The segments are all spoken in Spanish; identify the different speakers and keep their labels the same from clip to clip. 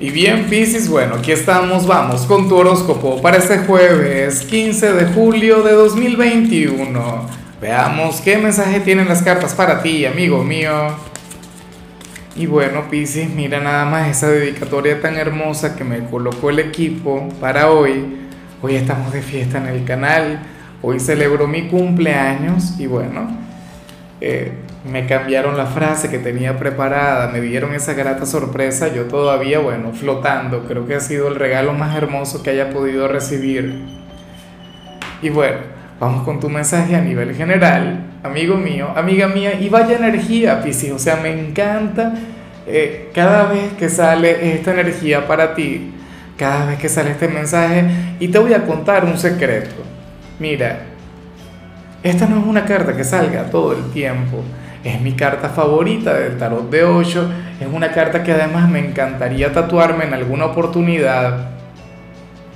Speaker 1: Y bien, Piscis, bueno, aquí estamos, vamos con tu horóscopo para este jueves 15 de julio de 2021. Veamos qué mensaje tienen las cartas para ti, amigo mío. Y bueno, Piscis, mira nada más esa dedicatoria tan hermosa que me colocó el equipo para hoy. Hoy estamos de fiesta en el canal, hoy celebro mi cumpleaños y bueno, eh, me cambiaron la frase que tenía preparada, me dieron esa grata sorpresa, yo todavía, bueno, flotando, creo que ha sido el regalo más hermoso que haya podido recibir. Y bueno, vamos con tu mensaje a nivel general, amigo mío, amiga mía, y vaya energía, Piscis, o sea, me encanta eh, cada vez que sale esta energía para ti, cada vez que sale este mensaje, y te voy a contar un secreto. Mira, esta no es una carta que salga todo el tiempo es mi carta favorita del tarot de 8. Es una carta que además me encantaría tatuarme en alguna oportunidad.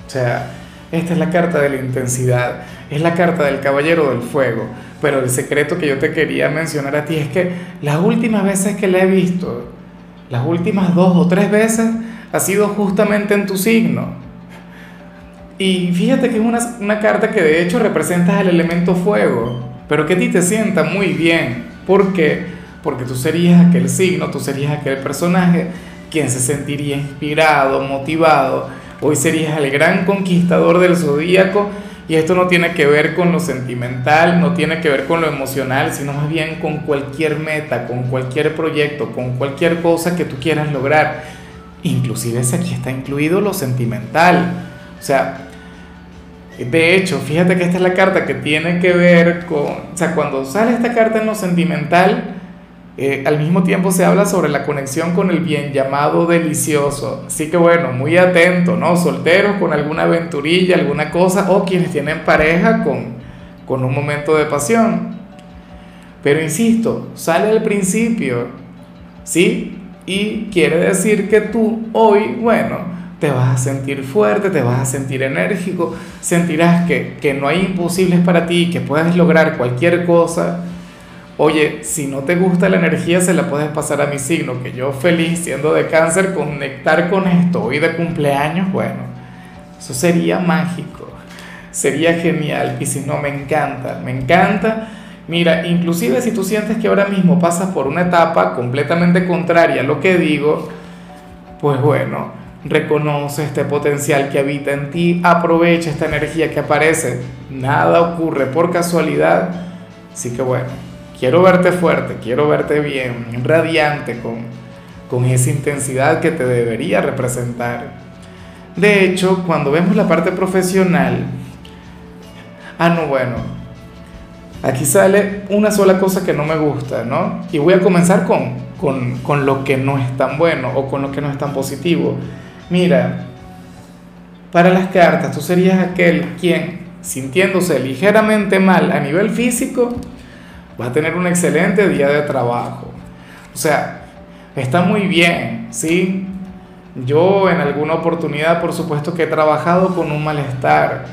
Speaker 1: O sea, esta es la carta de la intensidad. Es la carta del caballero del fuego. Pero el secreto que yo te quería mencionar a ti es que las últimas veces que la he visto, las últimas dos o tres veces, ha sido justamente en tu signo. Y fíjate que es una, una carta que de hecho representa el elemento fuego, pero que a ti te sienta muy bien ¿Por qué? Porque tú serías aquel signo, tú serías aquel personaje quien se sentiría inspirado, motivado. Hoy serías el gran conquistador del zodíaco y esto no tiene que ver con lo sentimental, no tiene que ver con lo emocional, sino más bien con cualquier meta, con cualquier proyecto, con cualquier cosa que tú quieras lograr. Inclusive si aquí está incluido lo sentimental. O sea, de hecho, fíjate que esta es la carta que tiene que ver con, o sea, cuando sale esta carta en lo sentimental, eh, al mismo tiempo se habla sobre la conexión con el bien llamado delicioso. Así que bueno, muy atento, ¿no? Solteros con alguna aventurilla, alguna cosa, o quienes tienen pareja con, con un momento de pasión. Pero insisto, sale al principio, ¿sí? Y quiere decir que tú hoy, bueno, te vas a sentir fuerte, te vas a sentir enérgico, sentirás que, que no hay imposibles para ti, que puedes lograr cualquier cosa. Oye, si no te gusta la energía, se la puedes pasar a mi signo, que yo feliz siendo de cáncer, conectar con esto hoy de cumpleaños, bueno, eso sería mágico, sería genial. Y si no, me encanta, me encanta. Mira, inclusive si tú sientes que ahora mismo pasas por una etapa completamente contraria a lo que digo, pues bueno, reconoce este potencial que habita en ti, aprovecha esta energía que aparece, nada ocurre por casualidad, así que bueno, quiero verte fuerte, quiero verte bien, radiante, con, con esa intensidad que te debería representar. De hecho, cuando vemos la parte profesional, ah, no, bueno, aquí sale una sola cosa que no me gusta, ¿no? Y voy a comenzar con, con, con lo que no es tan bueno o con lo que no es tan positivo Mira, para las cartas, tú serías aquel quien, sintiéndose ligeramente mal a nivel físico, va a tener un excelente día de trabajo. O sea, está muy bien, ¿sí? Yo en alguna oportunidad, por supuesto que he trabajado con un malestar,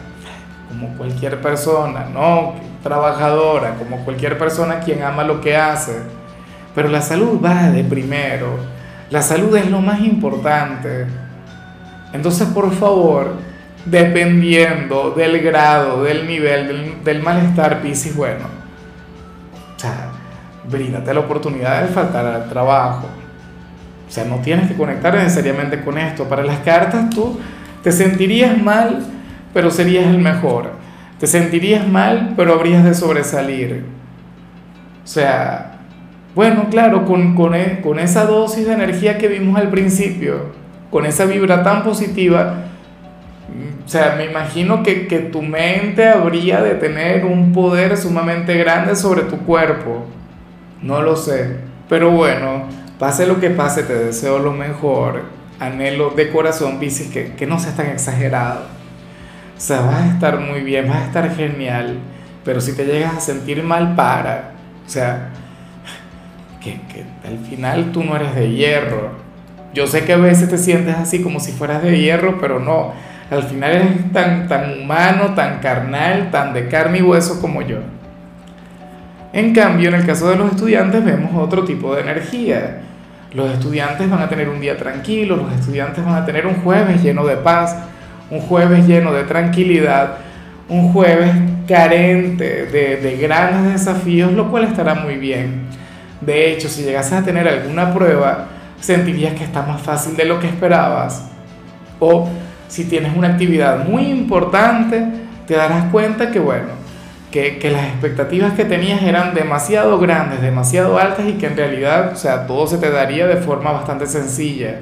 Speaker 1: como cualquier persona, ¿no? Trabajadora, como cualquier persona quien ama lo que hace. Pero la salud va de primero. La salud es lo más importante. Entonces, por favor, dependiendo del grado, del nivel, del, malestar, Piscis, bueno, o sea, bríndate la oportunidad de faltar al trabajo. O sea, no tienes que conectar necesariamente con esto. Para las cartas tú te sentirías mal, pero serías el mejor. Te sentirías mal, pero habrías de sobresalir. O sea, bueno, claro, con, con, e, con esa dosis de energía que vimos al principio, con esa vibra tan positiva, o sea, me imagino que, que, tu mente habría de tener un poder sumamente grande sobre tu cuerpo. No lo sé. Pero bueno, pase lo que pase, te deseo lo mejor. Anhelo de corazón, Pisces, que, que no seas tan exagerado. O sea, vas a estar muy bien, vas a estar genial. Pero si te llegas a sentir mal, para. O sea, que, que al final tú no eres de hierro yo sé que a veces te sientes así como si fueras de hierro, pero no. Al final eres tan, tan humano, tan carnal, tan de carne y hueso como yo. En cambio, en el caso de los estudiantes vemos otro tipo de energía. Los estudiantes van a tener un día tranquilo, los estudiantes van a tener un jueves lleno de paz, un jueves lleno de tranquilidad, un jueves carente de, de grandes desafíos, lo cual estará muy bien. De hecho, si llegases a tener alguna prueba, sentirías que está más fácil de lo que esperabas. O si tienes una actividad muy importante, te darás cuenta que, bueno, que, las expectativas que tenías eran demasiado grandes, demasiado altas y que en realidad, o sea, todo se te daría de forma bastante sencilla.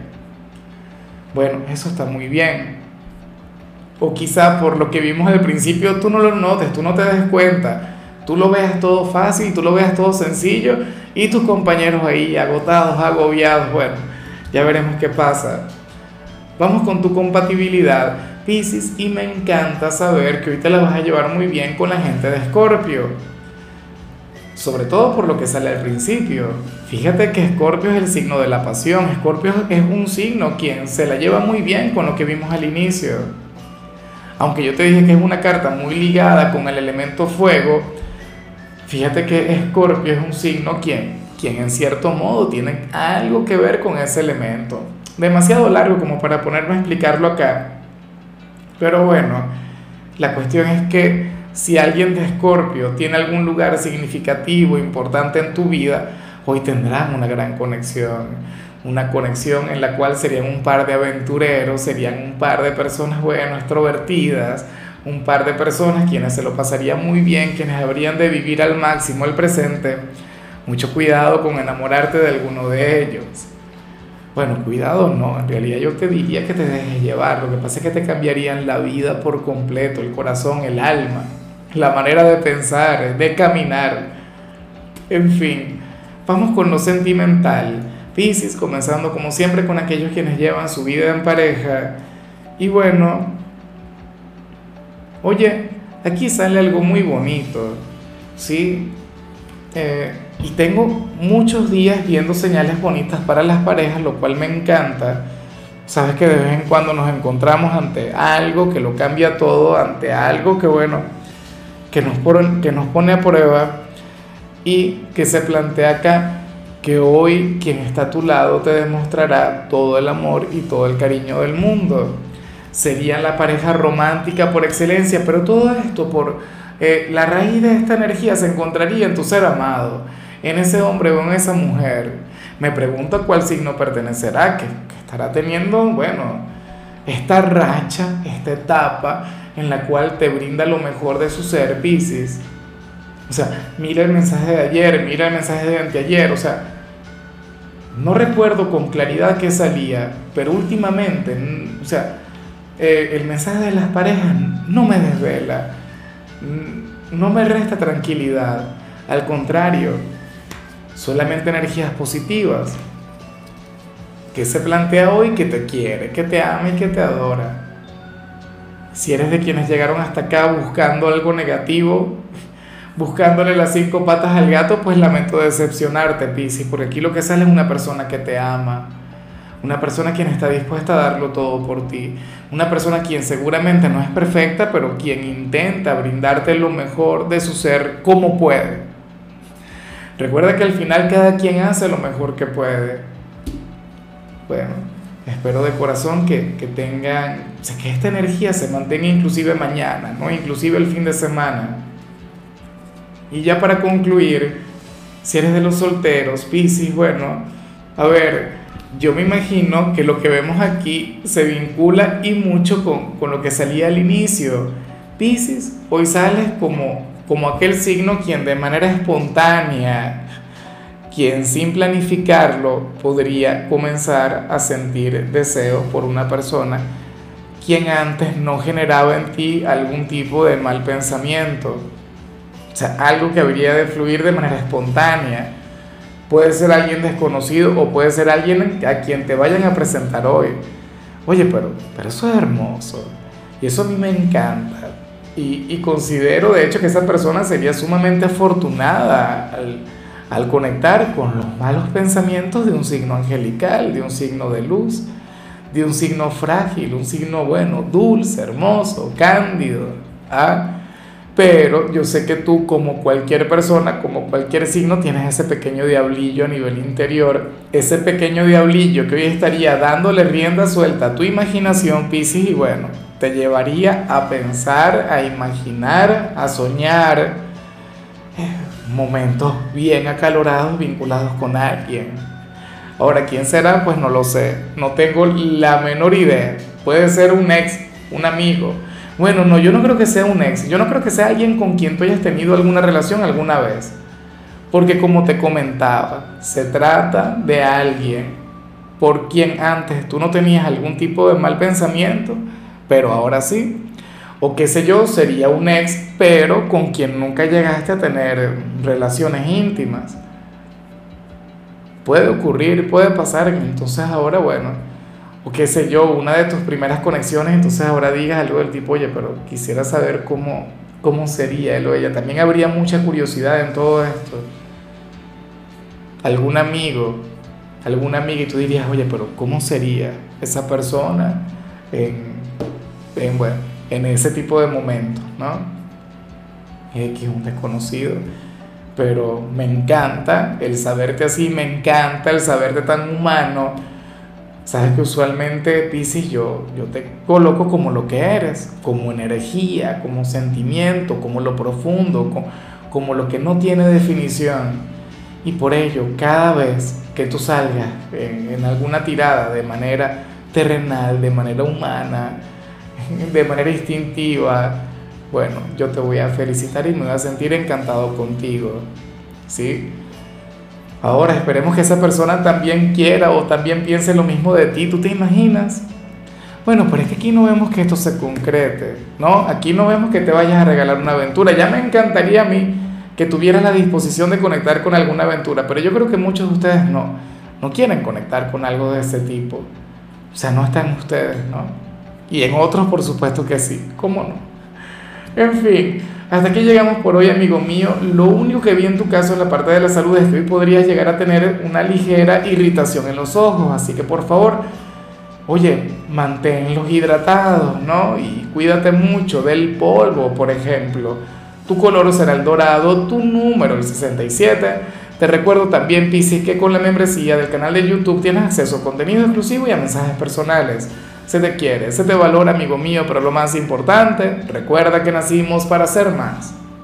Speaker 1: Bueno, eso está muy bien. O quizá por lo que vimos al principio tú no lo notes, tú no te des cuenta, tú lo veas todo fácil, tú lo veas todo sencillo y tus compañeros ahí agotados, agobiados, bueno, ya veremos qué pasa. Vamos con tu compatibilidad Pisces y me encanta saber que hoy te la vas a llevar muy bien con la gente de Escorpio. Sobre todo por lo que sale al principio. Fíjate que Escorpio es el signo de la pasión. Escorpio es un signo quien se la lleva muy bien con lo que vimos al inicio. Aunque yo te dije que es una carta muy ligada con el elemento fuego, fíjate que Escorpio es un signo quien, quien en cierto modo tiene algo que ver con ese elemento. Demasiado largo como para ponerme a explicarlo acá pero bueno, la cuestión es que si alguien de Escorpio tiene algún lugar significativo, importante en tu vida, hoy tendrán una gran conexión. Una conexión en la cual serían un par de aventureros, serían un par de personas, bueno, extrovertidas, un par de personas quienes se lo pasarían muy bien, quienes habrían de vivir al máximo el presente. Mucho cuidado con enamorarte de alguno de ellos. Bueno, cuidado, no, en realidad yo te diría que te dejes llevar, lo que pasa es que te cambiarían la vida por completo, el corazón, el alma, la manera de pensar, de caminar, en fin, vamos con lo sentimental, Pisces, comenzando como siempre con aquellos quienes llevan su vida en pareja, y bueno, oye, aquí sale algo muy bonito, ¿sí? Eh, y tengo muchos días viendo señales bonitas para las parejas, lo cual me encanta. Sabes que de vez en cuando nos encontramos ante algo que lo cambia todo, ante algo que bueno, que nos, que nos pone a prueba y que se plantea acá que hoy quien está a tu lado te demostrará todo el amor y todo el cariño del mundo. Sería la pareja romántica por excelencia, pero todo esto por eh, la raíz de esta energía se encontraría en tu ser amado en ese hombre o en esa mujer. Me pregunto cuál signo pertenecerá, que, estará teniendo, bueno, esta racha, esta etapa en la cual te brinda lo mejor de su ser, Pisces. O sea, mira el mensaje de ayer, mira el mensaje de anteayer, o sea, no recuerdo con claridad qué salía, pero últimamente, o sea, eh, el mensaje de las parejas no me desvela, no me resta tranquilidad, al contrario, solamente energías positivas. que se plantea hoy? Que te quiere, que te ama y que te adora. Si eres de quienes llegaron hasta acá buscando algo negativo, buscándole las cinco patas al gato, pues lamento decepcionarte, Piscis, porque aquí lo que sale es una persona que te ama, una persona quien está dispuesta a darlo todo por ti, una persona quien seguramente no es perfecta, pero quien intenta brindarte lo mejor de su ser como puede. Recuerda que al final cada quien hace lo mejor que puede. Bueno, espero de corazón que, que tengan, que esta energía se mantenga inclusive mañana, ¿no? Inclusive el fin de semana. Y ya para concluir, si eres de los solteros, Piscis, bueno, a ver, yo me imagino que lo que vemos aquí se vincula y mucho con, con lo que salía al inicio. Piscis, hoy sales como como aquel signo quien de manera espontánea, quien sin planificarlo podría comenzar a sentir deseos por una persona, quien antes no generaba en ti algún tipo de mal pensamiento, o sea, algo que habría de fluir de manera espontánea. Puede ser alguien desconocido o puede ser alguien a quien te vayan a presentar hoy. Oye, pero, pero eso es hermoso. Y eso a mí me encanta. Y, considero de hecho que esa persona sería sumamente afortunada al, conectar con los malos pensamientos de un signo angelical, de un signo de luz, de un signo frágil, un signo bueno, dulce, hermoso, cándido. ¿ah? Pero yo sé que tú, como cualquier persona, como cualquier signo, tienes ese pequeño diablillo a nivel interior, ese pequeño diablillo que hoy estaría dándole rienda suelta a tu imaginación, Piscis, y bueno, te llevaría a pensar, a imaginar, a soñar eh, momentos bien acalorados vinculados con alguien. Ahora, ¿quién será? Pues no lo sé, no tengo la menor idea. Puede ser un ex, un amigo, bueno, no, yo no creo que sea un ex, yo no creo que sea alguien con quien tú hayas tenido alguna relación alguna vez. Porque como te comentaba, se trata de alguien por quien antes tú no tenías algún tipo de mal pensamiento, pero ahora sí. O qué sé yo, sería un ex, pero con quien nunca llegaste a tener relaciones íntimas. Puede ocurrir, puede pasar, entonces ahora, bueno, o qué sé yo, una de tus primeras conexiones, entonces ahora digas algo del tipo, oye, pero quisiera saber cómo, cómo sería él o ella. También habría mucha curiosidad en todo esto. Algún amigo, alguna amiga y tú dirías, oye, pero ¿cómo sería esa persona en, en, bueno, en ese tipo de momentos, ¿no? Es un desconocido. Pero me encanta el saberte así, me encanta el saberte tan humano Sabes que usualmente, Pisces, yo, yo te coloco como lo que eres, como energía, como sentimiento, como lo profundo, como, lo que no tiene definición. Y por ello, cada vez que tú salgas en alguna tirada de manera terrenal, de manera humana, de manera instintiva, bueno, yo te voy a felicitar y me voy a sentir encantado contigo. ¿Sí? Ahora esperemos que esa persona también quiera o también piense lo mismo de ti. ¿Tú te imaginas? Bueno, pero es que aquí no vemos que esto se concrete, ¿no? Aquí no vemos que te vayas a regalar una aventura. Ya me encantaría a mí que tuvieras la disposición de conectar con alguna aventura, pero yo creo que muchos de ustedes no, no quieren conectar con algo de ese tipo. O sea, no están ustedes, ¿no? Y en otros, por supuesto que sí. ¿Cómo no? En fin. Hasta aquí llegamos por hoy, amigo mío. Lo único que vi en tu caso en la parte de la salud es que hoy podrías llegar a tener una ligera irritación en los ojos. Así que por favor, oye, manténlos hidratados, ¿no? Y cuídate mucho del polvo, por ejemplo. Tu color será el dorado, tu número el 67. Te recuerdo también, Piscis, que con la membresía del canal de YouTube tienes acceso a contenido exclusivo y a mensajes personales. Se te quiere, se te valora, amigo mío, pero lo más importante, recuerda que nacimos para ser más.